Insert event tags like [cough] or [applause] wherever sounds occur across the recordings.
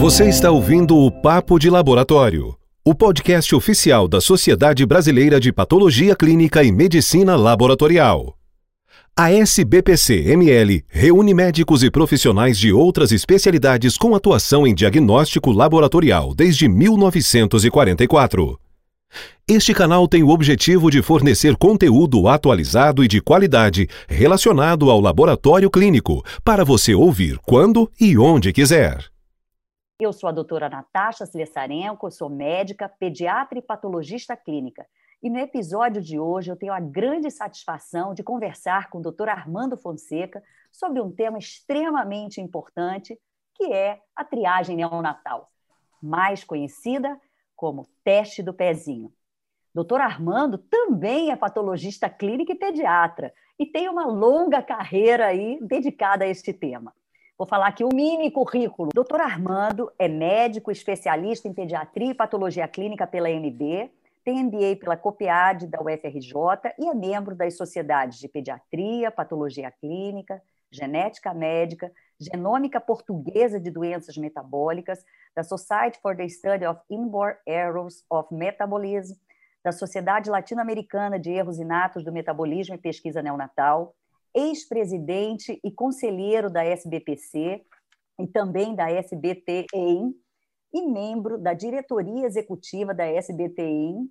Você está ouvindo o Papo de Laboratório, o podcast oficial da Sociedade Brasileira de Patologia Clínica e Medicina Laboratorial. A SBPC-ML reúne médicos e profissionais de outras especialidades com atuação em diagnóstico laboratorial desde 1944. Este canal tem o objetivo de fornecer conteúdo atualizado e de qualidade relacionado ao laboratório clínico para você ouvir quando e onde quiser. Eu sou a doutora Natasha Slessarenko, sou médica, pediatra e patologista clínica. E no episódio de hoje eu tenho a grande satisfação de conversar com o Dr. Armando Fonseca sobre um tema extremamente importante, que é a triagem neonatal, mais conhecida como teste do pezinho. Dr. Armando também é patologista clínico e pediatra e tem uma longa carreira aí dedicada a este tema. Vou falar aqui o mini currículo. Dr. Armando é médico especialista em pediatria e patologia clínica pela MB, tem MBA pela COPEAD da UFRJ e é membro das sociedades de pediatria, patologia clínica, genética médica, genômica portuguesa de doenças metabólicas, da Society for the Study of Inborn Errors of Metabolism, da Sociedade Latino-Americana de Erros Inatos do Metabolismo e Pesquisa Neonatal, ex-presidente e conselheiro da SBPC e também da SBTEIM, e membro da diretoria executiva da SBTEIM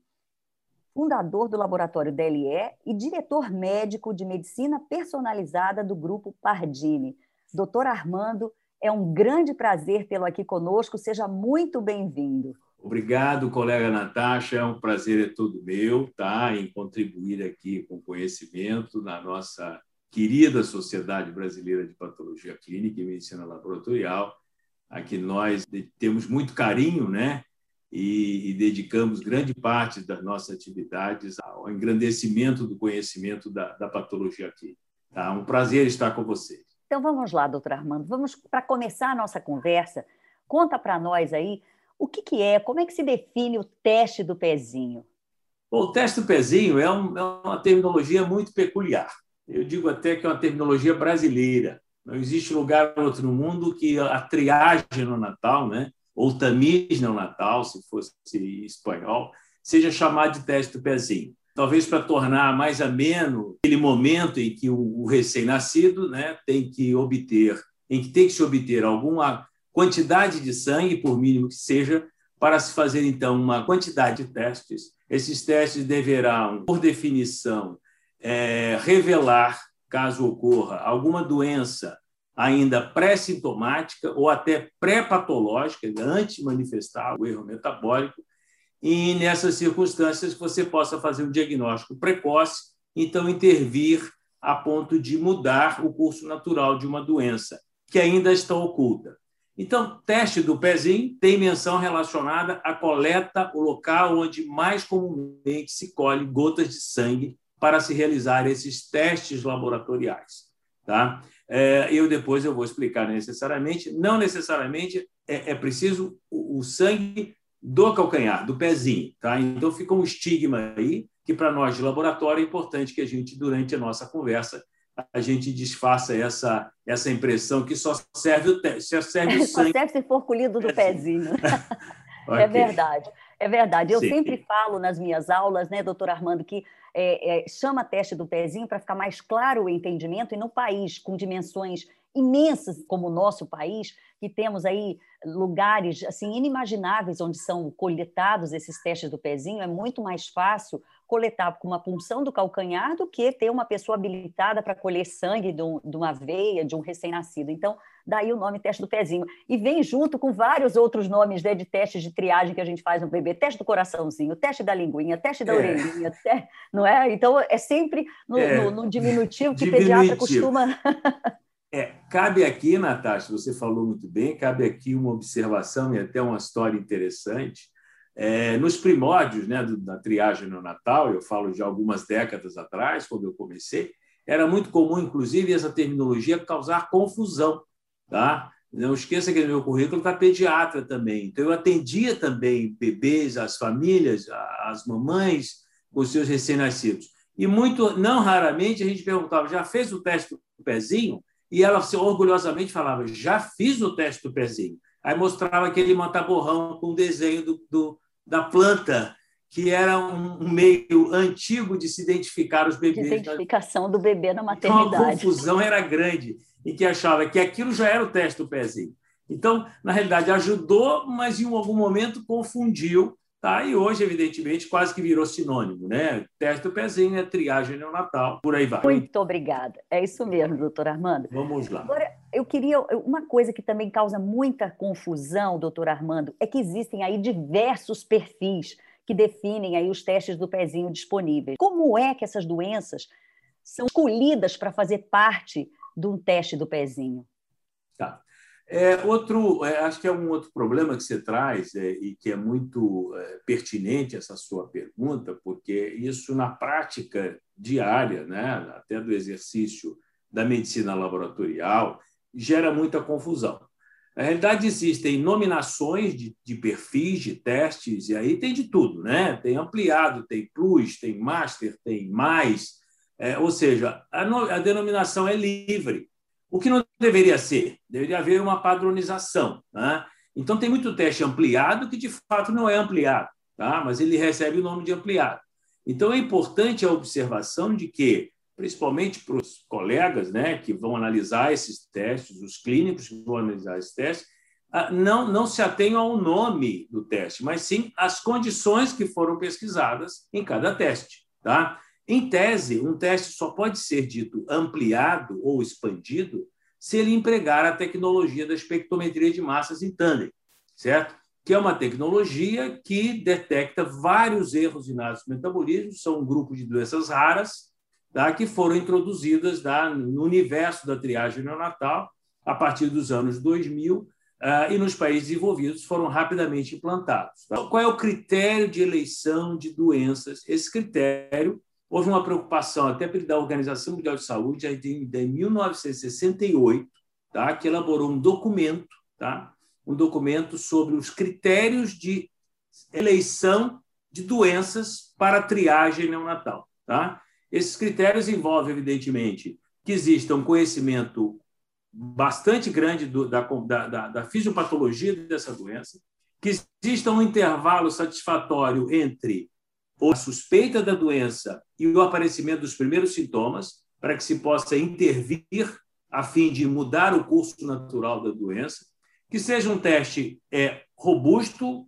fundador do laboratório DLE e diretor médico de medicina personalizada do grupo Pardini. Doutor Armando, é um grande prazer tê-lo aqui conosco, seja muito bem-vindo. Obrigado, colega Natasha, é um prazer é todo meu, tá, em contribuir aqui com conhecimento na nossa querida Sociedade Brasileira de Patologia Clínica e Medicina Laboratorial, a que nós temos muito carinho, né, e, e, dedicamos grande parte das nossas atividades ao engrandecimento do conhecimento da, da patologia clínica. Tá? Um prazer estar com vocês. Então vamos lá, doutor Armando. Vamos para começar a nossa conversa. Conta para nós aí o que, que é, como é que se define o teste do pezinho? Bom, o teste do pezinho é, um, é uma terminologia muito peculiar. Eu digo até que é uma terminologia brasileira. Não existe lugar outro no mundo que a triagem no Natal, né? Ou tamiz neonatal, se fosse espanhol, seja chamado de teste do pezinho. Talvez para tornar mais ameno aquele momento em que o, recém-nascido né, tem que obter, em que tem que se obter alguma quantidade de sangue, por mínimo que seja, para se fazer então uma quantidade de testes. Esses testes deverão, por definição, é, revelar, caso ocorra alguma doença ainda pré-sintomática ou até pré-patológica, antes de manifestar o erro metabólico, e nessas circunstâncias você possa fazer um diagnóstico precoce, então intervir a ponto de mudar o curso natural de uma doença que ainda está oculta. Então, teste do pezinho tem menção relacionada à coleta, o local onde mais comumente se colhe gotas de sangue para se realizar esses testes laboratoriais. Tá? É, eu depois eu vou explicar necessariamente. Não necessariamente é, é preciso o, o, sangue do calcanhar, do pezinho. Tá? Então fica um estigma aí que para nós de laboratório é importante que a gente durante a nossa conversa a gente desfaça essa essa impressão que só serve o só serve o [laughs] sangue. Só serve se for colhido do pezinho. [laughs] okay. É verdade. É verdade. Eu Sim. sempre falo nas minhas aulas, né, doutor Armando, que é, é, chama teste do pezinho para ficar mais claro o entendimento, e no país com dimensões imensas como o nosso país, que temos aí lugares assim inimagináveis onde são coletados esses testes do pezinho, é muito mais fácil coletar com uma punção do calcanhar do que ter uma pessoa habilitada para colher sangue de, um, de uma veia, de um recém-nascido. Então, daí o nome teste do pezinho. E vem junto com vários outros nomes né, de testes de triagem que a gente faz no bebê: teste do coraçãozinho, teste da linguinha, teste da é. orelhinha, te... não é? Então, é sempre no, é. no, no diminutivo que diminutivo. pediatra costuma. [laughs] É, cabe aqui, Natasha, você falou muito bem, cabe aqui uma observação e até uma história interessante. É, nos primórdios né, da triagem no Natal, eu falo de algumas décadas atrás, quando eu comecei, era muito comum, inclusive, essa terminologia causar confusão. Tá? Não esqueça que no meu currículo está pediatra também. Então, eu atendia também bebês, as famílias, as mamães com seus recém-nascidos. E muito, não raramente, a gente perguntava: já fez o teste do pezinho? E ela orgulhosamente falava: já fiz o teste do pezinho. Aí mostrava aquele mataborrão com o desenho do, do, da planta, que era um, um, meio antigo de se identificar os bebês. De identificação do bebê na maternidade. Então, a confusão era grande, e que achava que aquilo já era o teste do pezinho. Então, na realidade, ajudou, mas em algum momento confundiu Tá? E hoje, evidentemente, quase que virou sinônimo, né? Teste do pezinho, é triagem neonatal, por aí vai. Muito obrigada. É isso mesmo, doutor Armando. Vamos lá. Agora, eu queria. Uma coisa que também causa muita confusão, doutor Armando, é que existem aí diversos perfis que definem aí os testes do pezinho disponíveis. Como é que essas doenças são escolhidas para fazer parte de um teste do pezinho? É, outro, é, acho que é um outro problema que você traz é, e que é muito é, pertinente essa sua pergunta, porque isso na prática diária, né, até do exercício da medicina laboratorial, gera muita confusão. Na realidade, existem nominações de, de, perfis, de testes, e aí tem de tudo, né? Tem ampliado, tem plus, tem master, tem mais, é, ou seja, a, no, a denominação é livre. O que não deveria ser? Deveria haver uma padronização. Né? Então, tem muito teste ampliado que, de fato, não é ampliado, tá? mas ele recebe o nome de ampliado. Então, é importante a observação de que, principalmente para os colegas né, que vão analisar esses testes, os clínicos que vão analisar esses testes, ah, não, não se atenham ao nome do teste, mas sim às condições que foram pesquisadas em cada teste. Tá? Em tese, um teste só pode ser dito ampliado ou expandido se ele empregar a tecnologia da espectrometria de massas em tandem, certo? Que é uma tecnologia que detecta vários erros inatos do metabolismo, são um grupo de doenças raras, tá? que foram introduzidas tá? no universo da triagem neonatal a partir dos anos 2000 uh, ah, e nos países desenvolvidos foram rapidamente implantados. Tá? Qual é o critério de eleição de doenças? Esse critério houve uma preocupação até da Organização Mundial de Saúde, em 1968, tá, que elaborou um documento, tá, um documento sobre os critérios de eleição de doenças para triagem neonatal. Tá? Esses critérios envolvem, evidentemente, que exista um conhecimento bastante grande do, da, da, da fisiopatologia dessa doença, que exista um intervalo satisfatório entre ou a suspeita da doença e o aparecimento dos primeiros sintomas, para que se possa intervir a fim de mudar o curso natural da doença, que seja um teste é, robusto,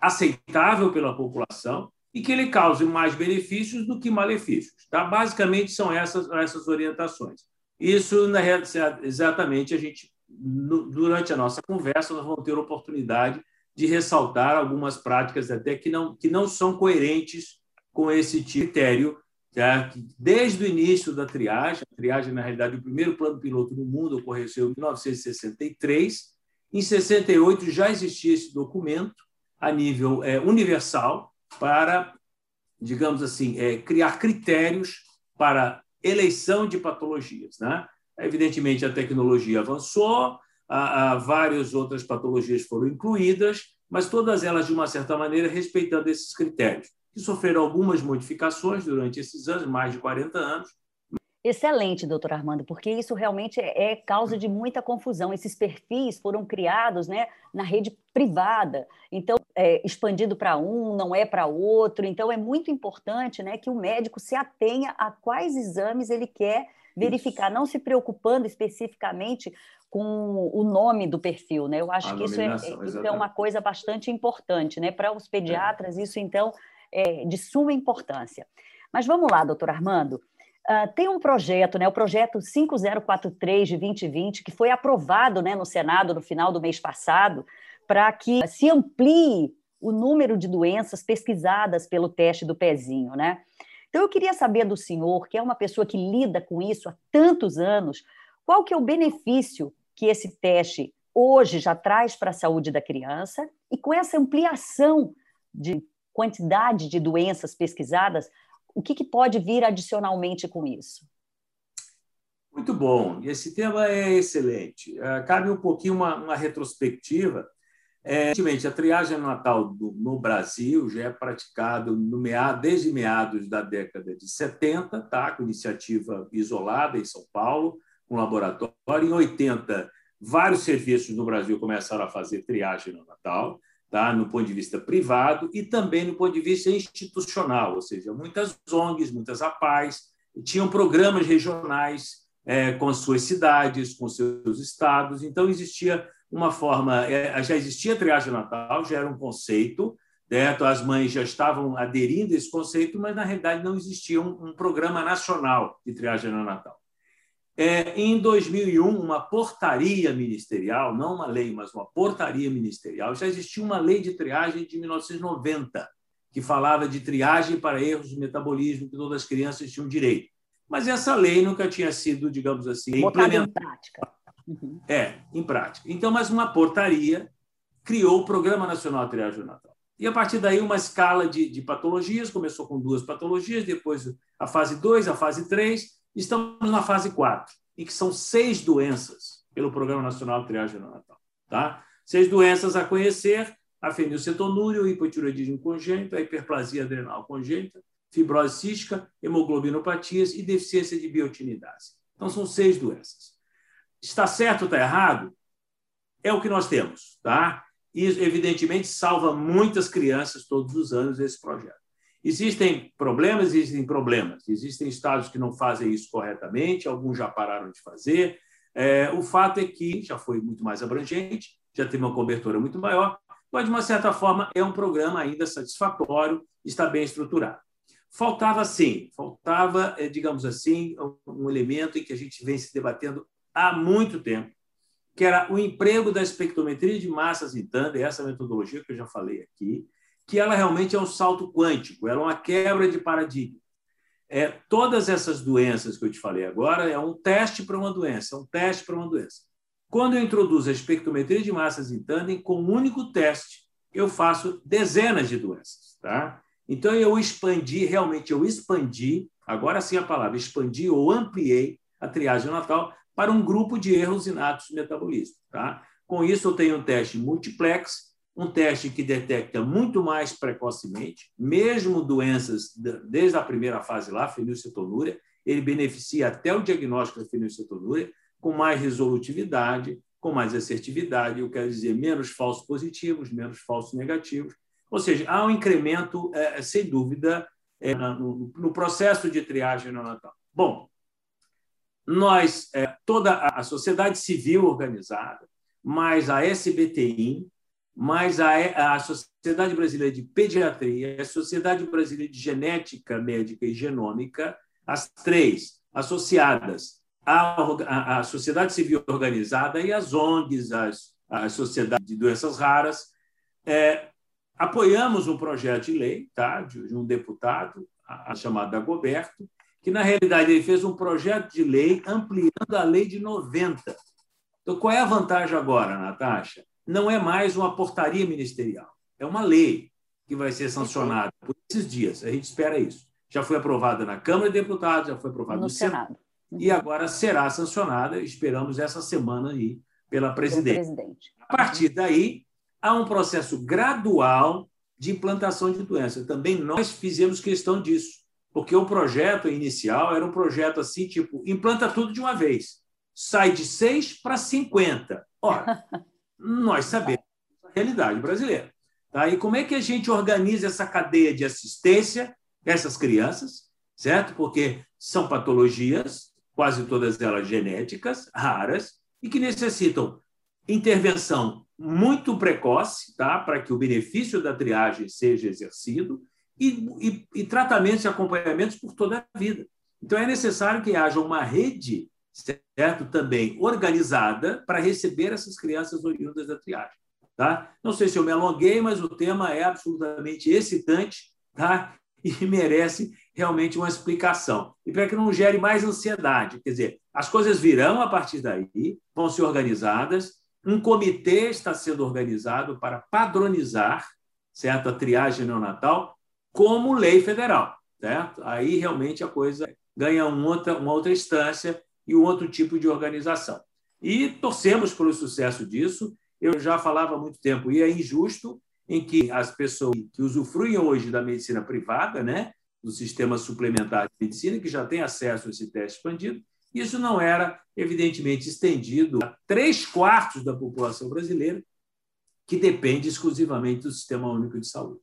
aceitável pela população e que ele cause mais benefícios do que malefícios. Tá? Basicamente, são essas, essas orientações. Isso, na realidade, exatamente, a gente, durante a nossa conversa, nós vamos ter oportunidade de ressaltar algumas práticas até que não, que não são coerentes com esse critério, tá? desde o início da triagem, a triagem, na realidade, o primeiro plano piloto no mundo ocorreu em 1963, em 68 já existia esse documento a nível é, universal para, digamos assim, é, criar critérios para eleição de patologias. Né? Evidentemente, a tecnologia avançou, a, a várias outras patologias foram incluídas, mas todas elas, de uma certa maneira, respeitando esses critérios, que sofreram algumas modificações durante esses anos, mais de 40 anos, Excelente, doutor Armando, porque isso realmente é, é causa de muita confusão. Esses perfis foram criados né, na rede privada, então é expandido para um, não é para outro. Então é muito importante né, que o médico se atenha a quais exames ele quer verificar, não se preocupando especificamente com o nome do perfil, né? Eu acho a que isso é, isso é, uma coisa bastante importante, né? Para os pediatras, é. isso então é de suma importância. Mas vamos lá, doutor Armando. Uh, tem um projeto, né, o projeto 5043 de 2020, que foi aprovado né, no Senado no final do mês passado, para que se amplie o número de doenças pesquisadas pelo teste do pezinho. Né? Então, eu queria saber do senhor, que é uma pessoa que lida com isso há tantos anos, qual que é o benefício que esse teste hoje já traz para a saúde da criança e com essa ampliação de quantidade de doenças pesquisadas, o que, que pode vir adicionalmente com isso? Muito bom, esse tema é excelente. Uh, cabe um pouquinho uma, uma retrospectiva É, a triagem natal no Brasil já é praticada meado, desde meados da década de 70, tá? com iniciativa isolada em São Paulo, com um laboratório. Em 80, vários serviços no Brasil começaram a fazer triagem no Natal, tá? no ponto de vista privado e também no ponto de vista institucional, ou seja, muitas ONGs, muitas APAES, tinham programas regionais é, com as suas cidades, com seus estados, então existia uma forma, é, já existia triagem natal, já era um conceito, certo? as mães já estavam aderindo a esse conceito, mas na realidade não existia um, um programa nacional de triagem natal. É, em 2001, uma portaria ministerial, não uma lei, mas uma portaria ministerial, já existia uma lei de triagem de 1990, que falava de triagem para erros de metabolismo, que todas as crianças tinham direito. Mas essa lei nunca tinha sido, digamos assim, Botada implementada. Uhum. É, em prática. Então, mas uma portaria criou o Programa Nacional de Triagem Natal. E a partir daí, uma escala de, de patologias, começou com duas patologias, depois a fase 2, a fase 3, estamos na fase 4, em que são seis doenças pelo Programa Nacional de Triagem Natal. Tá? Seis doenças a conhecer: a fenilcetonúria, o hipotiroidismo congênito, a hiperplasia adrenal congênita, fibrose cística, hemoglobinopatias e deficiência de biotinidase. Então, são seis doenças. Está certo ou está errado? É o que nós temos, tá? E, evidentemente, salva muitas crianças todos os anos esse projeto. Existem problemas, existem problemas. Existem estados que não fazem isso corretamente, alguns já pararam de fazer. É, o fato é que já foi muito mais abrangente, já tem uma cobertura muito maior, mas, de uma certa forma, é um programa ainda satisfatório, está bem estruturado. Faltava, sim, faltava, é, digamos assim, um elemento em que a gente vem se debatendo há muito tempo, que era o emprego da espectrometria de massas em tandem, essa metodologia que eu já falei aqui, que ela realmente é um salto quântico, ela é uma quebra de paradigma. É, todas essas doenças que eu te falei agora é um teste para uma doença, é um teste para uma doença. Quando eu introduzo a espectrometria de massas em tandem, com um único teste, eu faço dezenas de doenças. Tá? Então, eu expandi, realmente, eu expandi, agora sim a palavra, expandi ou ampliei a triagem natal para um grupo de erros inatos de metabolismo. Tá? Com isso, eu tenho um teste multiplex, um teste que detecta muito mais precocemente, mesmo doenças desde a primeira fase lá, fenilcetonúria, ele beneficia até o diagnóstico da fenilcetonúria, com mais resolutividade, com mais assertividade, eu quero dizer, menos falsos positivos, menos falsos negativos. Ou seja, há um incremento, é, sem dúvida, é, no, no, processo de triagem neonatal. Bom, nós, é, toda a sociedade civil organizada, mais a SBTI, mais a, a Sociedade Brasileira de Pediatria, a Sociedade Brasileira de Genética Médica e Genômica, as três associadas à, à Sociedade Civil Organizada e as ONGs, as, a Sociedade de Doenças Raras, é, apoiamos um projeto de lei tá, de, de um deputado, a, a chamado Dagoberto, que, na realidade, ele fez um projeto de lei ampliando a lei de 90. Então, qual é a vantagem agora, Natasha? Não é mais uma portaria ministerial, é uma lei que vai ser sancionada por esses dias. A gente espera isso. Já foi aprovada na Câmara de Deputados, já foi aprovada no, no Senado. Senado. Uhum. E agora será sancionada, esperamos essa semana aí, pela presidente. presidente. A partir daí, há um processo gradual de implantação de doença. Também nós fizemos questão disso porque o projeto inicial era um projeto assim, tipo, implanta tudo de uma vez. Sai de 6 para 50. Ora, [laughs] nós sabemos a realidade brasileira. Tá? E como é que a gente organiza essa cadeia de assistência essas crianças, certo? Porque são patologias, quase todas elas genéticas, raras, e que necessitam intervenção muito precoce, tá? para que o benefício da triagem seja exercido, e, e, e tratamentos e acompanhamentos por toda a vida. Então, é necessário que haja uma rede, certo, também organizada para receber essas crianças oriundas da triagem. Tá? Não sei se eu me alonguei, mas o tema é absolutamente excitante tá? e [laughs] merece realmente uma explicação. E para que não gere mais ansiedade, quer dizer, as coisas virão a partir daí, vão ser organizadas, um comitê está sendo organizado para padronizar certo, a triagem neonatal como lei federal. Certo? Aí realmente a coisa ganha uma outra, uma outra instância e um outro tipo de organização. E torcemos pelo sucesso disso eu já falava há muito tempo, e é injusto em que as pessoas que usufruem hoje da medicina privada, né, do sistema suplementar de medicina, que já têm acesso a esse teste expandido, isso não era, evidentemente, estendido a três quartos da população brasileira, que depende exclusivamente do Sistema Único de Saúde.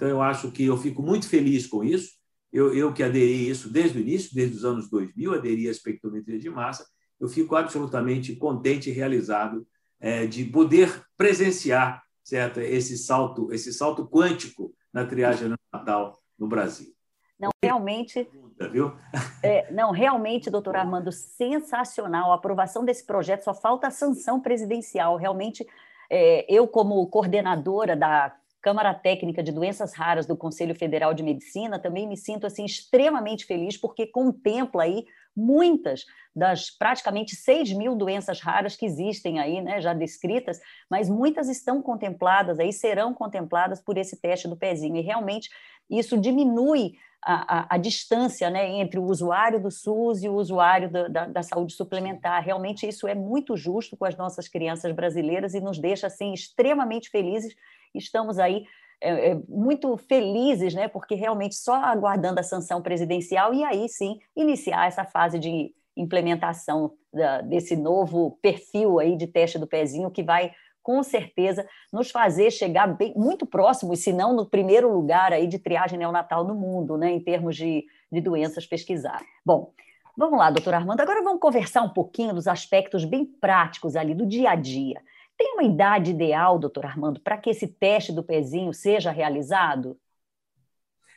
Então, eu acho que eu fico muito feliz com isso. Eu, eu que aderi a isso desde o início, desde os anos 2000, aderi à espectrometria de massa, eu fico absolutamente contente e realizado é, de poder presenciar certo, esse salto, esse salto quântico na triagem natal no Brasil. Não, realmente. Viu? É, não, realmente, doutor Armando, sensacional. A aprovação desse projeto só falta a sanção presidencial. Realmente, é, eu, como coordenadora da Câmara Técnica de Doenças Raras do Conselho Federal de Medicina, também me sinto assim extremamente feliz, porque contempla aí muitas das praticamente 6 mil doenças raras que existem aí, né, já descritas, mas muitas estão contempladas aí, serão contempladas por esse teste do pezinho, e realmente isso diminui a, a, a, distância né, entre o usuário do SUS e o usuário da, da, da, saúde suplementar. Realmente isso é muito justo com as nossas crianças brasileiras e nos deixa assim extremamente felizes. Estamos aí é, é, muito felizes, né, porque realmente só aguardando a sanção presidencial e aí sim iniciar essa fase de implementação da, desse novo perfil aí de teste do pezinho que vai com certeza nos fazer chegar bem, muito próximos, se não no primeiro lugar aí de triagem neonatal no mundo, né, em termos de, de doenças pesquisar. Bom, vamos lá, doutor Armando, agora vamos conversar um pouquinho dos aspectos bem práticos ali do dia a dia. Tem uma idade ideal, doutor Armando, para que esse teste do pezinho seja realizado?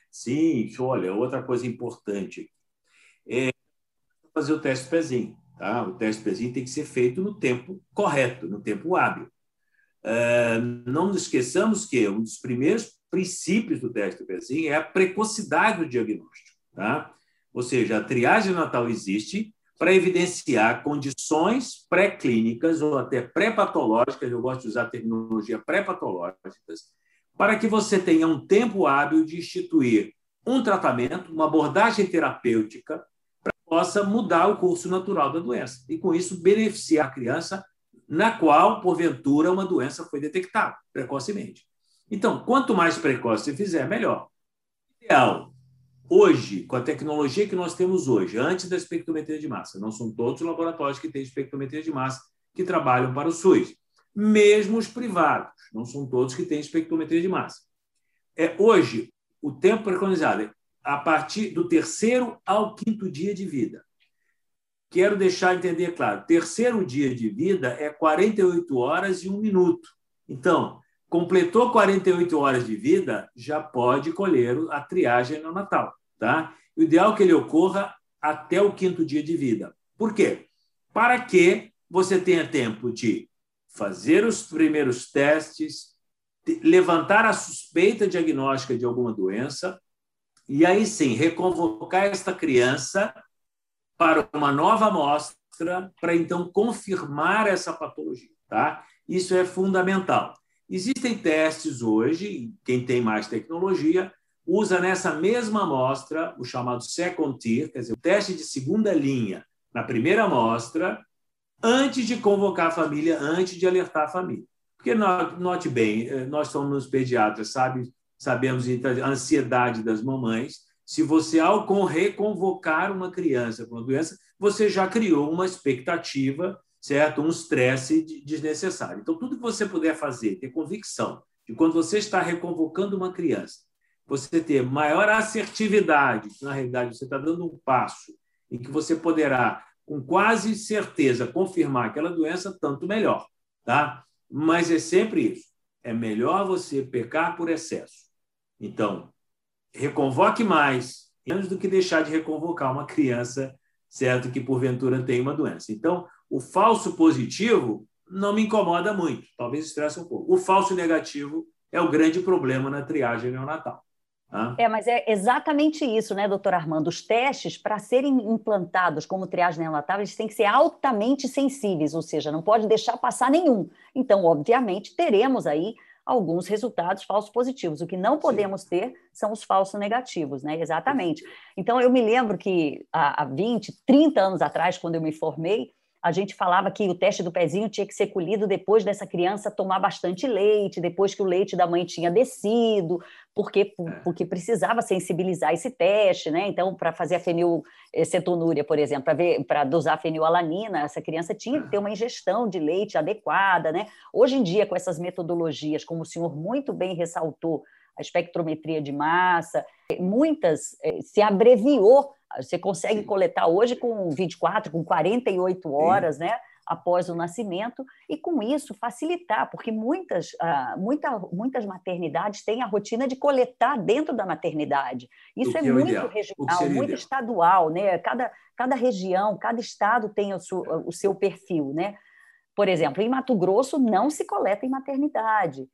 Sim, olha, outra coisa importante é fazer o teste do pezinho. Tá? O teste do pezinho tem que ser feito no tempo correto, no tempo hábil. É, não nos esqueçamos que um dos primeiros princípios do teste do pezinho é a precocidade do diagnóstico. Tá? Ou seja, a triagem natal existe para evidenciar condições pré-clínicas ou até pré-patológicas, eu gosto de usar a terminologia pré-patológicas, para que você tenha um tempo hábil de instituir um tratamento, uma abordagem terapêutica, para que possa mudar o curso natural da doença e, com isso, beneficiar a criança na qual, porventura, uma doença foi detectada precocemente. Então, quanto mais precoce você fizer, melhor. Ideal. Hoje, com a tecnologia que nós temos hoje, antes da espectrometria de massa, não são todos os laboratórios que têm espectrometria de massa que trabalham para o SUS, mesmo os privados, não são todos que têm espectrometria de massa. É hoje o tempo preconizado é a partir do terceiro ao quinto dia de vida. Quero deixar entender claro: terceiro dia de vida é 48 horas e um minuto. Então, completou 48 horas de vida, já pode colher a triagem neonatal. Tá? O ideal é que ele ocorra até o quinto dia de vida. Por quê? Para que você tenha tempo de fazer os primeiros testes, levantar a suspeita diagnóstica de alguma doença, e aí sim reconvocar esta criança para uma nova amostra, para então confirmar essa patologia. Tá? Isso é fundamental. Existem testes hoje, quem tem mais tecnologia, usa nessa mesma amostra o chamado second tier, quer dizer, o teste de segunda linha na primeira amostra, antes de convocar a família, antes de alertar a família. Porque, note bem, eh, nós somos pediatras, sabe, sabemos a ansiedade das mamães, se você, ao reconvocar uma criança com uma doença, você já criou uma expectativa, certo? Um estresse desnecessário. Então, tudo que você puder fazer, ter convicção de quando você está reconvocando uma criança, você ter maior assertividade, na realidade você está dando um passo em que você poderá, com quase certeza, confirmar aquela doença, tanto melhor, tá? Mas é sempre isso. É melhor você pecar por excesso. Então, reconvoque mais, menos do que deixar de reconvocar uma criança, certo, que porventura tem uma doença. Então, o falso positivo não me incomoda muito, talvez estresse um pouco. O falso negativo é o grande problema na triagem neonatal. É, mas é exatamente isso, né, doutor Armando? Os testes, para serem implantados como triagem neonatal, eles têm que ser altamente sensíveis, ou seja, não pode deixar passar nenhum. Então, obviamente, teremos aí alguns resultados falsos positivos. O que não podemos Sim. ter são os falsos negativos, né? Exatamente. Então, eu me lembro que há 20, 30 anos atrás, quando eu me formei, a gente falava que o teste do pezinho tinha que ser colhido depois dessa criança tomar bastante leite, depois que o leite da mãe tinha descido, porque, é. porque precisava sensibilizar esse teste, né? Então, para fazer a fenilcetonúria, por exemplo, para dosar a fenilalanina, essa criança tinha que ter uma ingestão de leite adequada, né? Hoje em dia, com essas metodologias, como o senhor muito bem ressaltou, a espectrometria de massa, muitas eh, se abreviou você consegue Sim. coletar hoje com 24, com 48 horas, Sim. né? Após o nascimento, e com isso facilitar, porque muitas, uh, muita, muitas maternidades têm a rotina de coletar dentro da maternidade. Isso é, é muito ideal. regional, muito ideal. estadual, né? Cada, cada região, cada estado tem o seu, o seu perfil, né? Por exemplo, em Mato Grosso não se coleta em maternidade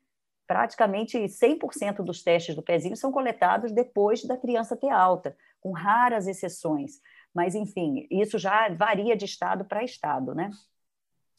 praticamente 100% dos testes do pezinho são coletados depois da criança ter alta com raras exceções. Mas, enfim, isso já varia de estado para estado, né?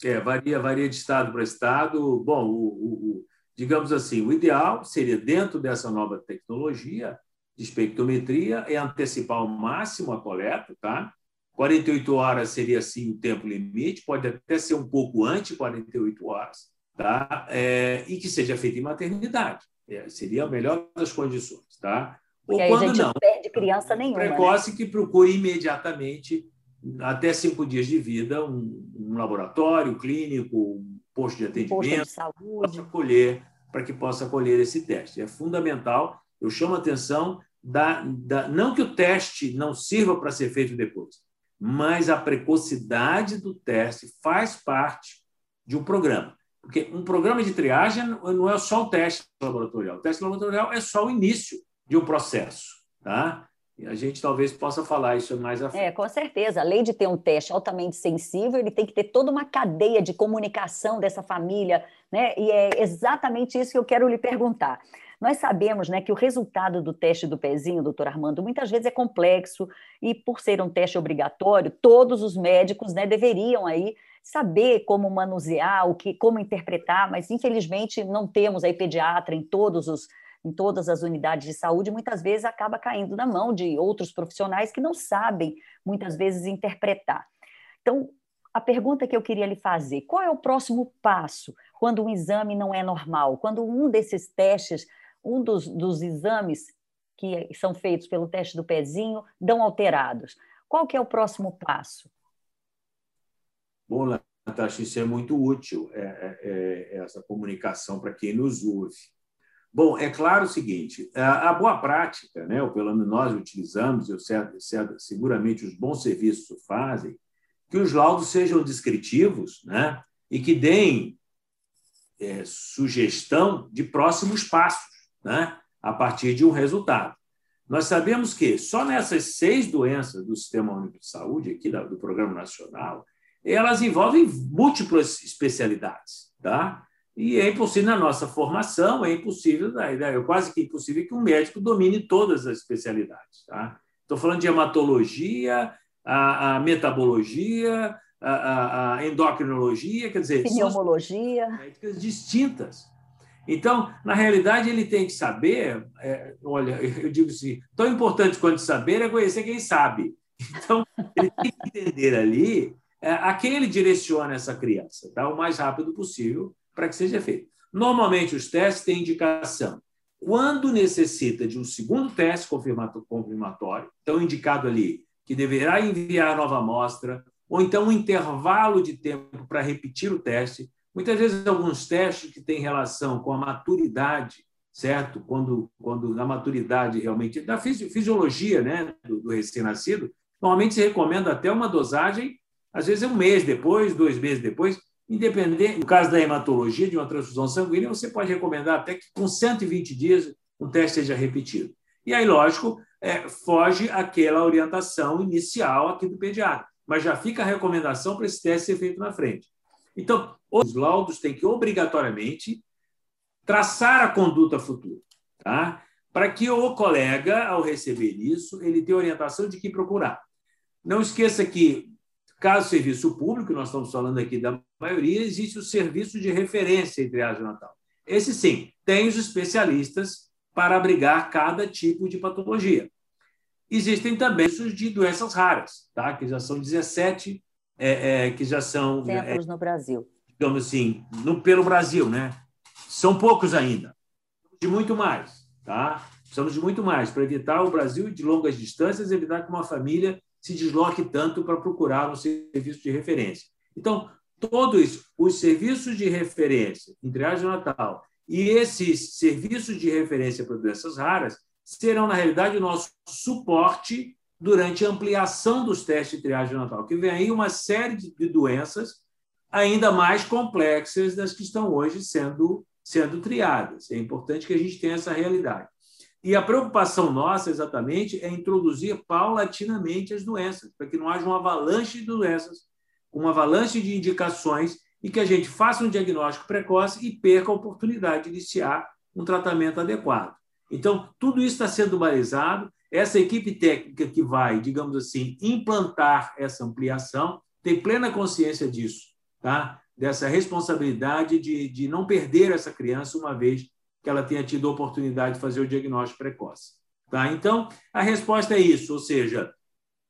É, varia, varia de estado para estado. Bom, o, o, digamos assim, o ideal seria, dentro dessa nova tecnologia de espectrometria, é antecipar ao máximo a coleta, tá? 48 horas seria, assim, o tempo limite, pode até ser um pouco antes 48 horas, tá? É, e que seja feito em maternidade. É, seria a melhor das condições, tá? Porque Ou quando a gente não, perde criança nenhuma. Precoce né? que procure imediatamente, até cinco dias de vida, um, um laboratório clínico, um posto de atendimento, posto colher, para que possa colher esse teste. É fundamental. Eu chamo a atenção da, da não que o teste não sirva para ser feito depois, mas a precocidade do teste faz parte de um programa. Porque um programa de triagem não é só o teste laboratorial. O teste laboratorial é só o início de um processo. Tá? E a gente talvez possa falar isso mais à frente. É, com certeza. Além de ter um teste altamente sensível, ele tem que ter toda uma cadeia de comunicação dessa família, né? E é exatamente isso que eu quero lhe perguntar. Nós sabemos né, que o resultado do teste do pezinho, doutor Armando, muitas vezes é complexo e, por ser um teste obrigatório, todos os médicos né, deveriam aí saber como manusear, o que, como interpretar, mas infelizmente não temos aí pediatra em todos os em todas as unidades de saúde, muitas vezes acaba caindo na mão de outros profissionais que não sabem, muitas vezes, interpretar. Então, a pergunta que eu queria lhe fazer: qual é o próximo passo quando um exame não é normal? Quando um desses testes, um dos, dos exames que são feitos pelo teste do pezinho, dão alterados? Qual que é o próximo passo? Bom, Natasha, isso é muito útil, é, é, é essa comunicação para quem nos ouve. Bom, é claro o seguinte: a boa prática, né, ou pelo menos nós utilizamos, eu seguramente os bons serviços fazem, que os laudos sejam descritivos né, e que deem é, sugestão de próximos passos né, a partir de um resultado. Nós sabemos que só nessas seis doenças do Sistema Único de Saúde, aqui do Programa Nacional, elas envolvem múltiplas especialidades. Tá? E é impossível, na nossa formação, é impossível, é quase que impossível que um médico domine todas as especialidades. Tá? Estou falando de hematologia, a, a metabologia, a, a, a, endocrinologia, quer dizer, pneumologia, médicas distintas. Então, na realidade, ele tem que saber. É, olha, eu digo assim: tão importante quanto saber é conhecer quem sabe. Então, ele tem que entender ali é, a quem ele direciona essa criança, tá? o mais rápido possível, para que seja feito. Normalmente, os testes têm indicação. Quando necessita de um segundo teste confirmatório, então indicado ali que deverá enviar nova amostra, ou então um intervalo de tempo para repetir o teste. Muitas vezes, alguns testes que têm relação com a maturidade, certo? Quando, quando a maturidade realmente, da fisiologia né, do, do recém-nascido, normalmente se recomenda até uma dosagem, às vezes um mês depois, dois meses depois, Independente, no caso da hematologia, de uma transfusão sanguínea, você pode recomendar até que com 120 dias o teste seja repetido. E aí, lógico, é, foge aquela orientação inicial aqui do pediatra, mas já fica a recomendação para esse teste ser feito na frente. Então, os laudos têm que obrigatoriamente traçar a conduta futura, tá? para que o colega, ao receber isso, ele tenha orientação de que procurar. Não esqueça que Caso serviço público, nós estamos falando aqui da maioria, existe o serviço de referência em triagem natal. Esse sim, tem os especialistas para abrigar cada tipo de patologia. Existem também os de doenças raras, tá? que já são 17 é, é, que já são centros no Brasil. Digamos assim, no, pelo Brasil, né? São poucos ainda. De muito mais, tá? Precisamos de muito mais para evitar o Brasil de longas distâncias, evitar que uma família se desloque tanto para procurar um serviço de referência. Então, todos os serviços de referência em triagem natal e esses serviços de referência para doenças raras serão, na realidade, o nosso suporte durante a ampliação dos testes de triagem natal, que vem aí uma série de doenças ainda mais complexas das que estão hoje sendo, sendo triadas. É importante que a gente tenha essa realidade. E a preocupação nossa, exatamente, é introduzir paulatinamente as doenças, para que não haja uma avalanche de doenças, uma avalanche de indicações e que a gente faça um diagnóstico precoce e perca a oportunidade de iniciar um tratamento adequado. Então, tudo isso está sendo balizado. Essa equipe técnica que vai, digamos assim, implantar essa ampliação tem plena consciência disso, tá? dessa responsabilidade de, de não perder essa criança uma vez que ela tenha tido a oportunidade de fazer o diagnóstico precoce. Tá? Então, a resposta é isso, ou seja,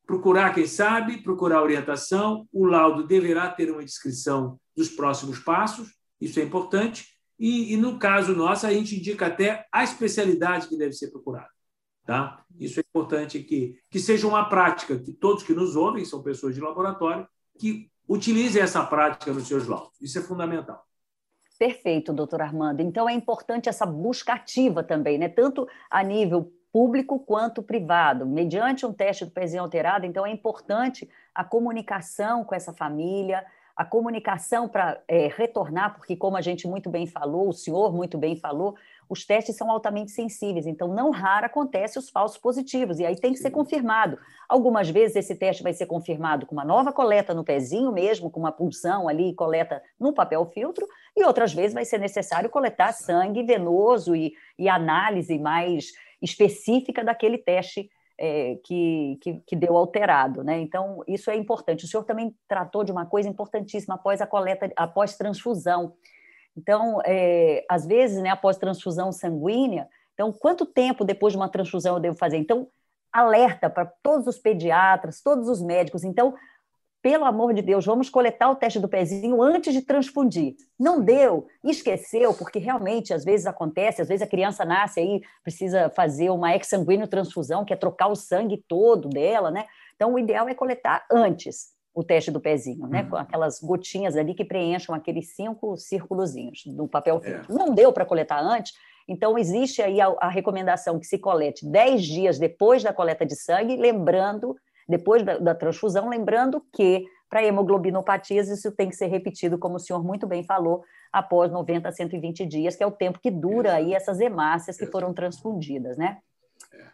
procurar quem sabe, procurar orientação, o laudo deverá ter uma descrição dos próximos passos, isso é importante, e, e no caso nosso, a gente indica até a especialidade que deve ser procurada. Tá? Isso é importante que, que seja uma prática que todos que nos ouvem são pessoas de laboratório que utilizem essa prática nos seus laudos. Isso é fundamental. Perfeito, doutor Armando. Então é importante essa busca ativa também, né? Tanto a nível público quanto privado, mediante um teste do pezinho alterado. Então é importante a comunicação com essa família, a comunicação para é, retornar, porque como a gente muito bem falou, o senhor muito bem falou, os testes são altamente sensíveis, então não raro acontece os falsos positivos, e aí tem que ser confirmado. Algumas vezes esse teste vai ser confirmado com uma nova coleta no pezinho mesmo, com uma pulsão ali, coleta no papel filtro, e outras vezes vai ser necessário coletar sangue venoso e, e análise mais específica daquele teste é, que, que, que, deu alterado, né? Então, isso é importante. O senhor também tratou de uma coisa importantíssima após a coleta, após transfusão. Então, é, às vezes, né, após transfusão sanguínea, então, quanto tempo depois de uma transfusão eu devo fazer? Então, alerta para todos os pediatras, todos os médicos. Então, pelo amor de Deus, vamos coletar o teste do pezinho antes de transfundir. Não deu, esqueceu, porque realmente às vezes acontece, às vezes a criança nasce aí, precisa fazer uma exsanguíneo transfusão, que é trocar o sangue todo dela, né? Então, o ideal é coletar antes o teste do pezinho, né? Com uhum. aquelas gotinhas ali que preencham aqueles cinco círculozinhos no papel é. É. Não deu para coletar antes, então existe aí a, a, recomendação que se colete 10 dias depois da coleta de sangue, lembrando, depois da, da transfusão, lembrando que para hemoglobinopatias isso tem que ser repetido, como o senhor muito bem falou, após 90 a 120 dias, que é o tempo que dura aí essas hemácias que foram transfundidas, né? É.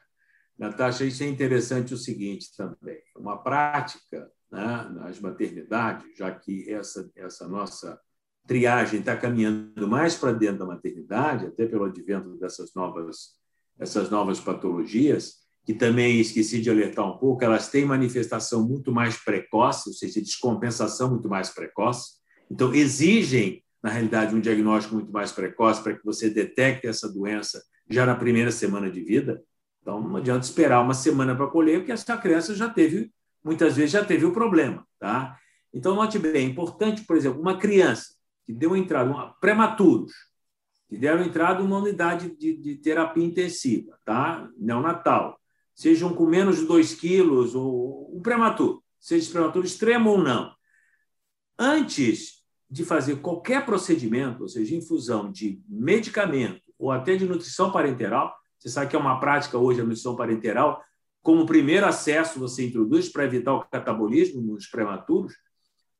Natasha, isso é interessante o seguinte também, uma prática né, nas maternidades, já que essa, essa nossa triagem está caminhando mais para dentro da maternidade, até pelo advento dessas novas, essas novas patologias, que também esqueci de alertar um pouco, elas têm manifestação muito mais precoce, ou seja, descompensação muito mais precoce. Então, exigem, na realidade, um diagnóstico muito mais precoce para que você detecte essa doença já na primeira semana de vida. Então, não adianta esperar uma semana para colher, porque essa criança já teve muitas vezes já teve o problema. Tá? Então, note bem, é importante, por exemplo, uma criança que deu entrada, uma, prematuros, que deram entrada uma unidade de, de terapia intensiva, tá? neonatal, sejam com menos de 2 quilos ou um prematuro, seja prematuro extremo ou não. Antes de fazer qualquer procedimento, ou seja, infusão de medicamento ou até de nutrição parenteral, você sabe que é uma prática hoje a nutrição parenteral, como primeiro acesso você introduz para evitar o catabolismo nos prematuros,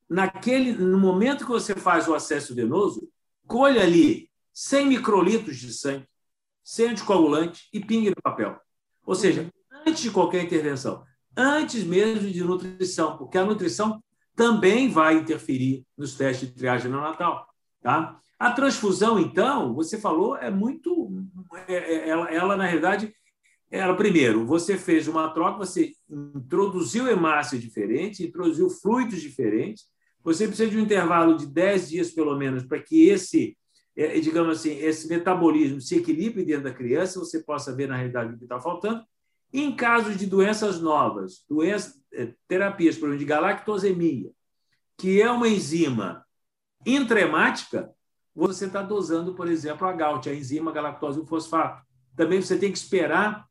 naquele no momento que você faz o acesso venoso, colhe ali 100 microlitros de sangue, sem anticoagulante e pingue no papel. Ou seja, antes de qualquer intervenção, antes mesmo de nutrição, porque a nutrição também vai interferir nos testes de triagem neonatal. Tá? A transfusão, então, você falou, é muito. É, é, ela, ela, na realidade, era, primeiro, você fez uma troca, você introduziu hemácia diferente, introduziu fluidos diferentes, você precisa de um intervalo de 10 dias, pelo menos, para que esse, é, digamos assim, esse metabolismo se equilibre dentro da criança, você possa ver, na realidade, o que está faltando. Em casos de doenças novas, doenças, é, terapias, por exemplo, de galactosemia, que é uma enzima intremática, você está dosando, por exemplo, a GALT, a enzima galactose fosfato. Também você tem que esperar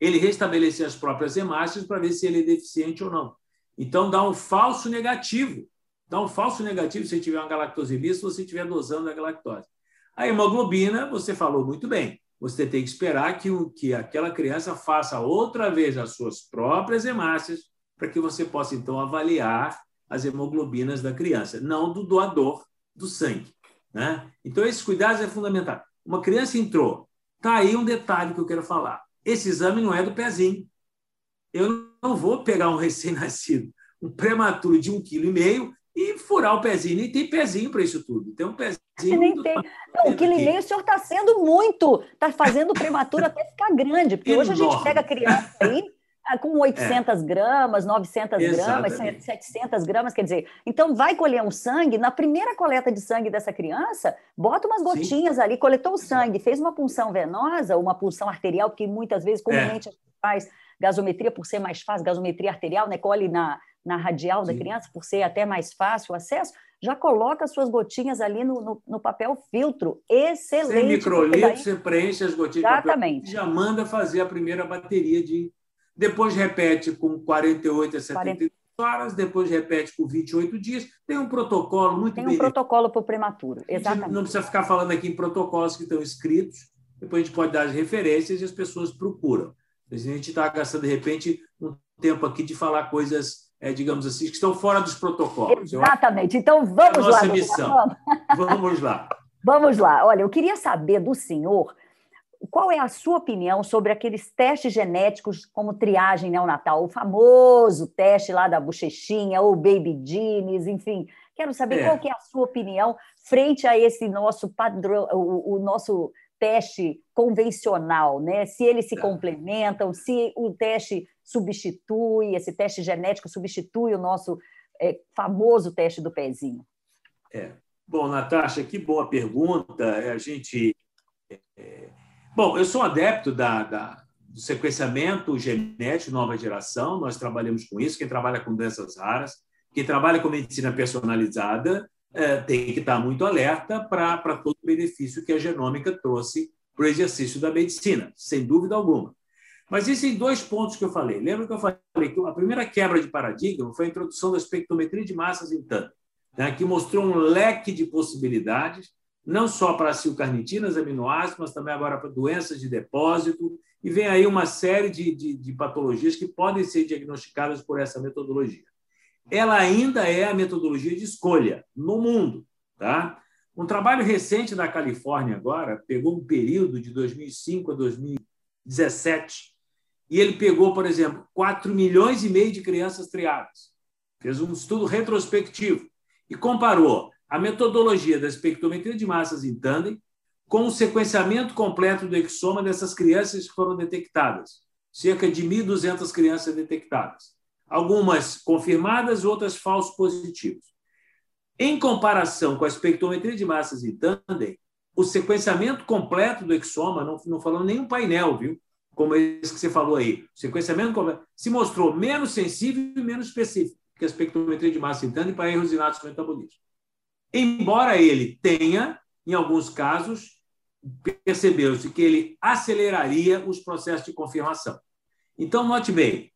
ele restabelecer as próprias hemácias para ver se ele é deficiente ou não. Então, dá um falso negativo. Dá um falso negativo se tiver uma galactosemia, se você estiver dosando a galactose. A hemoglobina, você falou muito bem. Você tem que esperar que, o, que aquela criança faça outra vez as suas próprias hemácias para que você possa, então, avaliar as hemoglobinas da criança, não do doador do sangue. Né? Então, esses cuidados é fundamental. Uma criança entrou. Está aí um detalhe que eu quero falar. Esse exame não é do pezinho. Eu não vou pegar um recém-nascido, um prematuro de um quilo e meio e furar o pezinho. Nem tem pezinho para isso tudo. Tem um pezinho. Nem tem. Não, um quilo e meio o senhor está sendo muito. Está fazendo o prematuro até ficar grande. Porque Enorme. hoje a gente pega criança aí com 800 é. gramas, 900 Exatamente. gramas, 700 gramas, quer dizer, então vai colher um sangue, na primeira coleta de sangue dessa criança, bota umas gotinhas Sim. ali, coletou o sangue, fez uma punção venosa, uma punção arterial, porque muitas vezes, comumente, é. a gente faz gasometria por ser mais fácil, gasometria arterial, né, colhe na, na radial Sim. da criança, por ser até mais fácil o acesso, já coloca as suas gotinhas ali no, no, no papel filtro. Excelente. Sem microlito, daí... você preenche as gotinhas Exatamente. papel, já manda fazer a primeira bateria de depois repete com 48 a 72 horas, depois repete com 28 dias. Tem um protocolo muito Tem um bem protocolo para o prematuro, exatamente. Não precisa ficar falando aqui em protocolos que estão escritos, depois a gente pode dar as referências e as pessoas procuram. A gente está gastando, de repente, um tempo aqui de falar coisas, é, digamos assim, que estão fora dos protocolos. Exatamente. Então, vamos é a nossa lá. Missão. Vamos lá. Vamos lá. Olha, eu queria saber do senhor qual é a sua opinião sobre aqueles testes genéticos como triagem neonatal, o famoso teste lá da bochechinha ou baby genes, enfim. Quero saber é. qual que é a sua opinião frente a esse nosso padrão, o, o nosso teste convencional, né? Se eles se é. complementam, se o teste substitui, esse teste genético substitui o nosso é, famoso teste do pezinho. É. Bom, Natasha, que boa pergunta. A gente é, Bom, eu sou adepto da, da, do sequenciamento genético nova geração, nós trabalhamos com isso. Quem trabalha com doenças raras, quem trabalha com medicina personalizada, é, tem que estar muito alerta para todo o benefício que a genômica trouxe para o exercício da medicina, sem dúvida alguma. Mas existem dois pontos que eu falei. Lembra que eu falei que a primeira quebra de paradigma foi a introdução da espectrometria de massas em tanto, né, que mostrou um leque de possibilidades não só para acilcarnitinas, aminoácidos, mas também agora para doenças de depósito, e vem aí uma série de, de, de patologias que podem ser diagnosticadas por essa metodologia. Ela ainda é a metodologia de escolha no mundo. Tá? Um trabalho recente da Califórnia agora pegou um período de 2005 a 2017 e ele pegou, por exemplo, 4 milhões e meio de crianças triadas. Fez um estudo retrospectivo e comparou a metodologia da espectrometria de massas em tandem com o sequenciamento completo do exoma dessas crianças que foram detectadas. Cerca de 1.200 crianças detectadas. Algumas confirmadas, outras falsos positivos. Em comparação com a espectrometria de massas em tandem, o sequenciamento completo do exoma, não, não falando nenhum painel, viu? Como esse que você falou aí, o sequenciamento completo, se mostrou menos sensível e menos específico que a espectrometria de massa em tandem para erros inatos metabolismo embora ele tenha, em alguns casos, percebeu-se que ele aceleraria os processos de confirmação. Então, note bem,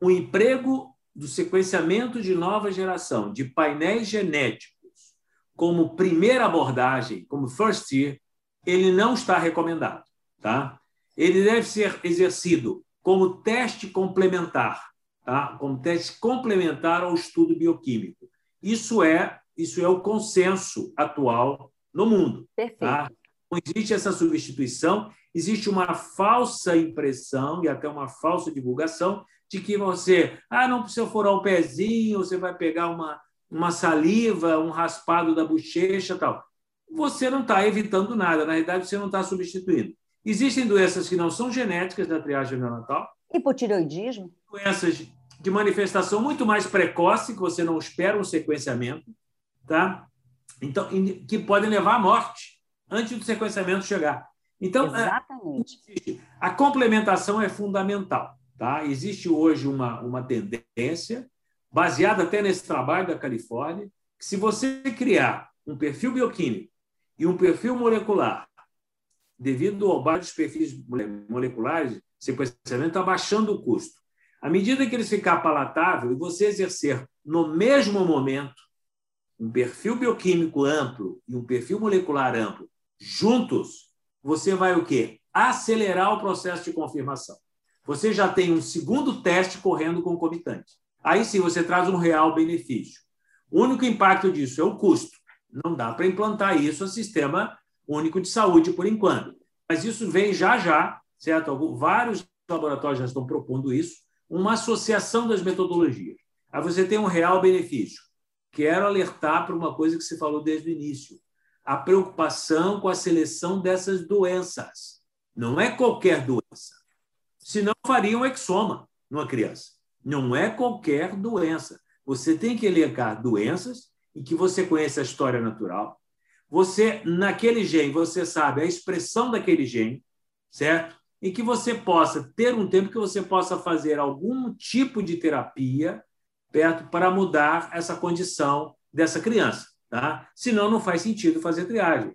o emprego do sequenciamento de nova geração de painéis genéticos como primeira abordagem, como first year, ele não está recomendado. Tá? Ele deve ser exercido como teste complementar, tá? como teste complementar ao estudo bioquímico. Isso é isso é o consenso atual no mundo. Tá? Não existe essa substituição, existe uma falsa impressão e até uma falsa divulgação de que você, ah, não precisa furar o pezinho, você vai pegar uma, uma saliva, um raspado da bochecha tal. Você não está evitando nada, na realidade, você não está substituindo. Existem doenças que não são genéticas da triagem neonatal. Hipotireoidismo. Doenças de manifestação muito mais precoce, que você não espera um sequenciamento tá? Então, que podem levar à morte antes do sequenciamento chegar. Então, é, Exatamente. a complementação é fundamental. Tá? Existe hoje uma, uma tendência baseado até nesse trabalho da Califórnia, que se você criar um perfil bioquímico e um perfil molecular, devido ao baixo dos perfis moleculares, sequenciamento está baixando o custo. À medida que ele ficar palatável e você exercer no mesmo momento um perfil bioquímico amplo e um perfil molecular amplo juntos, você vai o quê? Acelerar o processo de confirmação. Você já tem um segundo teste correndo concomitante. Aí sim você traz um real benefício. O único impacto disso é o custo. Não dá para implantar isso no sistema único de saúde por enquanto. Mas isso vem já já, certo? Vários laboratórios já estão propondo isso, uma associação das metodologias. Aí você tem um real benefício. Quero alertar para uma coisa que você falou desde o início: a preocupação com a seleção dessas doenças. Não é qualquer doença. Senão faria um exoma numa criança. Não é qualquer doença. Você tem que elencar doenças em que você conhece a história natural. Você, naquele gene, você sabe a expressão daquele gene, certo? E que você possa ter um tempo que você possa fazer algum tipo de terapia perto para mudar essa condição dessa criança. Tá? Senão, não faz sentido fazer triagem.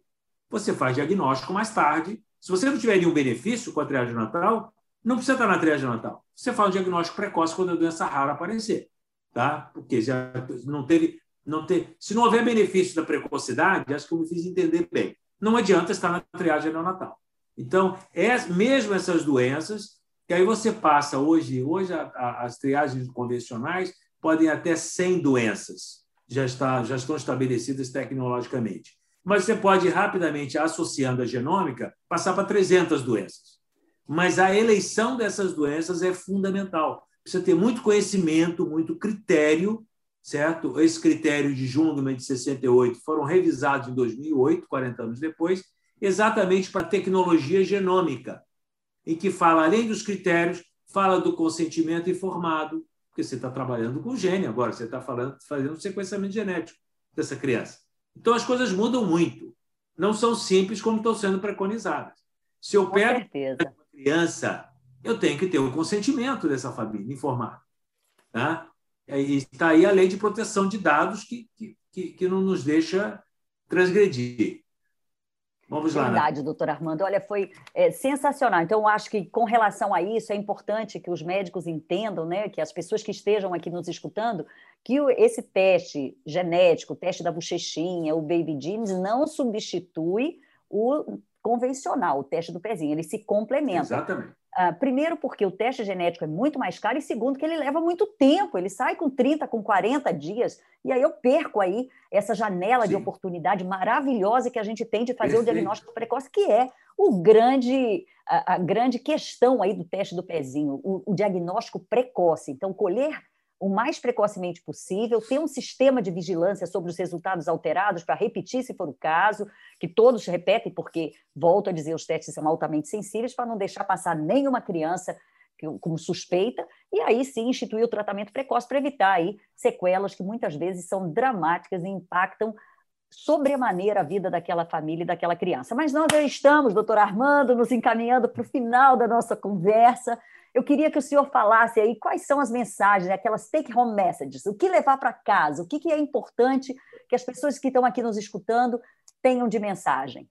Você faz diagnóstico mais tarde. Se você não tiver nenhum benefício com a triagem natal, não precisa estar na triagem natal. Você faz o diagnóstico precoce quando a doença rara aparecer. Tá? Porque já não teve, não se não houver benefício da precocidade, acho que eu me fiz entender bem. Não adianta estar na triagem neonatal. Então, é, mesmo essas doenças, que aí você passa hoje, hoje a, a, as triagens convencionais podem até 100 doenças já, está, já estão estabelecidas tecnologicamente. Mas você pode rapidamente, associando a genômica, passar para 300 doenças. Mas a eleição dessas doenças é fundamental. Precisa ter muito conhecimento, muito critério, certo? Esse critério de Jungmann de 68 foram revisados em 2008, 40 anos depois, exatamente para tecnologia genômica, em que fala, além dos critérios, fala do consentimento informado, porque você está trabalhando com gene agora, você está fazendo sequenciamento genético dessa criança. Então as coisas mudam muito. Não são simples como estão sendo preconizadas. Se eu pego uma criança, eu tenho que ter o consentimento dessa família informada. Tá? E está aí a lei de proteção de dados que, que, que não nos deixa transgredir. Vamos lá. Verdade, né? doutor Armando. Olha, foi é, sensacional. Então, eu acho que com relação a isso, é importante que os médicos entendam, né, que as pessoas que estejam aqui nos escutando, que esse teste genético, o teste da bochechinha, o Baby Jeans, não substitui o convencional, o teste do pezinho. Ele se complementa. Exatamente. Uh, primeiro, porque o teste genético é muito mais caro, e segundo, que ele leva muito tempo, ele sai com 30, com 40 dias, e aí eu perco aí essa janela Sim. de oportunidade maravilhosa que a gente tem de fazer Perfeito. o diagnóstico precoce, que é o grande, a, a, grande questão aí do teste do pezinho, o, o diagnóstico precoce. Então, colher o mais precocemente possível, ter um sistema de vigilância sobre os resultados alterados para repetir, se for o caso, que todos repetem, porque, volto a dizer, os testes são altamente sensíveis, para não deixar passar nenhuma criança como suspeita, e aí sim instituir o tratamento precoce para evitar aí sequelas que muitas vezes são dramáticas e impactam sobremaneira a vida daquela família e daquela criança. Mas nós já estamos, doutor Armando, nos encaminhando para o final da nossa conversa. Eu queria que o senhor falasse aí quais são as mensagens, aquelas take-home messages, o que levar para casa, o que, que é importante que as pessoas que estão aqui nos escutando tenham de mensagem.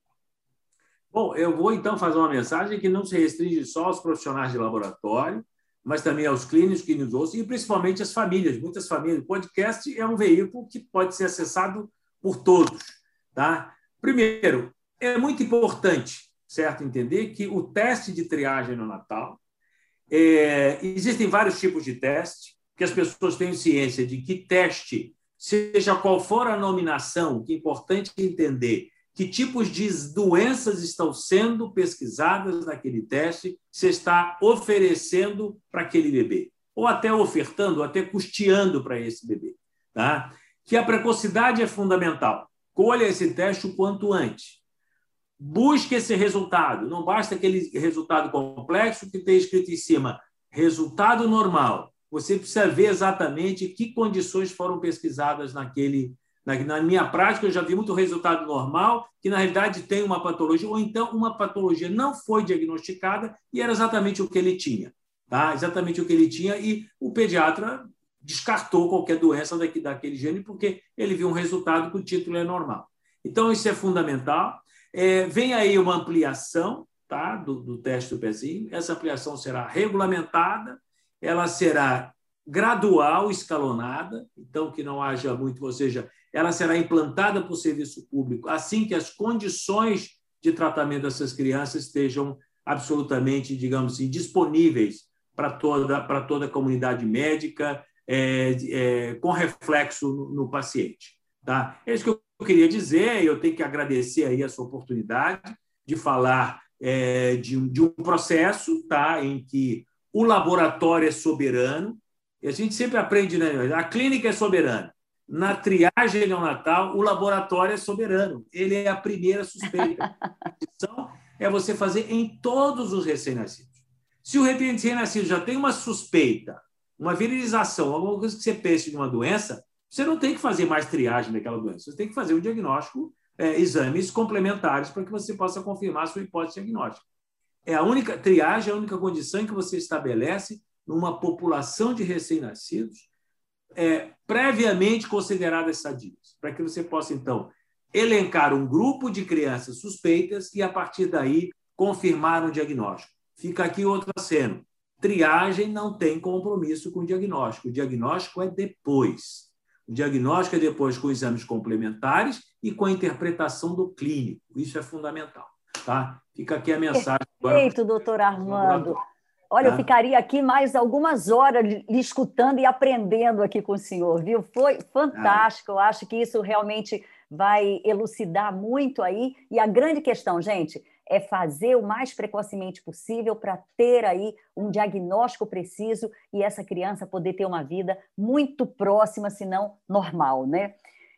Bom, eu vou então fazer uma mensagem que não se restringe só aos profissionais de laboratório, mas também aos clínicos que nos ouçam e principalmente às famílias. Muitas famílias. O podcast é um veículo que pode ser acessado por todos. Tá? Primeiro, é muito importante, certo, entender que o teste de triagem no Natal é, existem vários tipos de teste, que as pessoas tenham ciência de que teste, seja qual for a nominação, que é importante entender que tipos de doenças estão sendo pesquisadas naquele teste, se está oferecendo para aquele bebê, ou até ofertando, ou até custeando para esse bebê. Tá? Que a precocidade é fundamental. Colha esse teste o quanto antes. Busque esse resultado. Não basta aquele resultado complexo que tem escrito em cima resultado normal. Você precisa ver exatamente que condições foram pesquisadas naquele. Na, na minha prática, eu já vi muito resultado normal, que na realidade tem uma patologia, ou então uma patologia não foi diagnosticada e era exatamente o que ele tinha. Tá? Exatamente o que ele tinha, e o pediatra descartou qualquer doença daqui, daquele gene, porque ele viu um resultado que o título é normal. Então, isso é fundamental. É, vem aí uma ampliação tá, do, do teste do pezinho. Essa ampliação será regulamentada, ela será gradual, escalonada, então que não haja muito, ou seja, ela será implantada por serviço público assim que as condições de tratamento dessas crianças estejam absolutamente, digamos assim, disponíveis para toda, para toda a comunidade médica, é, é, com reflexo no, no, paciente. Tá? É isso que eu queria dizer, eu tenho que agradecer aí essa oportunidade de falar é, de, um, de um processo tá, em que o laboratório é soberano, e a gente sempre aprende, né? A clínica é soberana. Na triagem neonatal, o laboratório é soberano. Ele é a primeira suspeita. [laughs] Então, é você fazer em todos os recém-nascidos. Se o recém-nascido já tem uma suspeita, uma virilização, alguma coisa que você pense de uma doença, você não tem que fazer mais triagem daquela doença. Você tem que fazer um diagnóstico, é, exames complementares para que você possa confirmar a sua hipótese diagnóstica. É a única triagem, é a única condição que você estabelece numa população de recém-nascidos é, previamente consideradas sadias, para que você possa, então, elencar um grupo de crianças suspeitas e, a partir daí, confirmar um diagnóstico. Fica aqui outro aceno. Triagem não tem compromisso com o diagnóstico. O diagnóstico é depois. O diagnóstico é depois com exames complementares e com a interpretação do clínico. Isso é fundamental. Tá? Fica aqui a mensagem. Perfeito, doutor Armando. Olha, tá? eu ficaria aqui mais algumas horas lhe escutando e aprendendo aqui com o senhor, viu? Foi fantástico. Eu acho que isso realmente vai elucidar muito aí. E a grande questão, gente, é fazer o mais precocemente possível para ter aí um diagnóstico preciso e essa criança poder ter uma vida muito próxima, se não normal, né?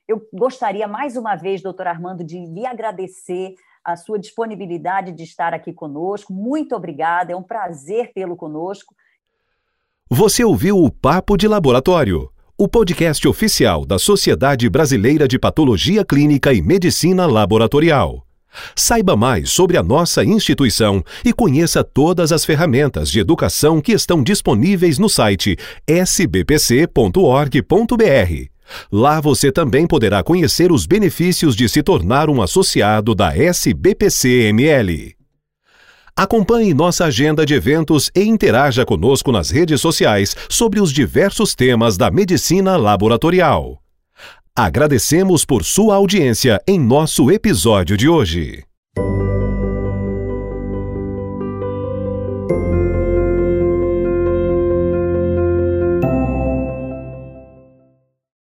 Eu gostaria mais uma vez, doutor Armando, de lhe agradecer a sua disponibilidade de estar aqui conosco. Muito obrigada, é um prazer tê-lo conosco. Você ouviu o Papo de Laboratório, o podcast oficial da Sociedade Brasileira de Patologia Clínica e Medicina Laboratorial. Saiba mais sobre a nossa instituição e conheça todas as ferramentas de educação que estão disponíveis no site sbpc.org.br. Lá você também poderá conhecer os benefícios de se tornar um associado da SBPC-ML. Acompanhe nossa agenda de eventos e interaja conosco nas redes sociais sobre os diversos temas da medicina laboratorial. Agradecemos por sua audiência em nosso episódio de hoje.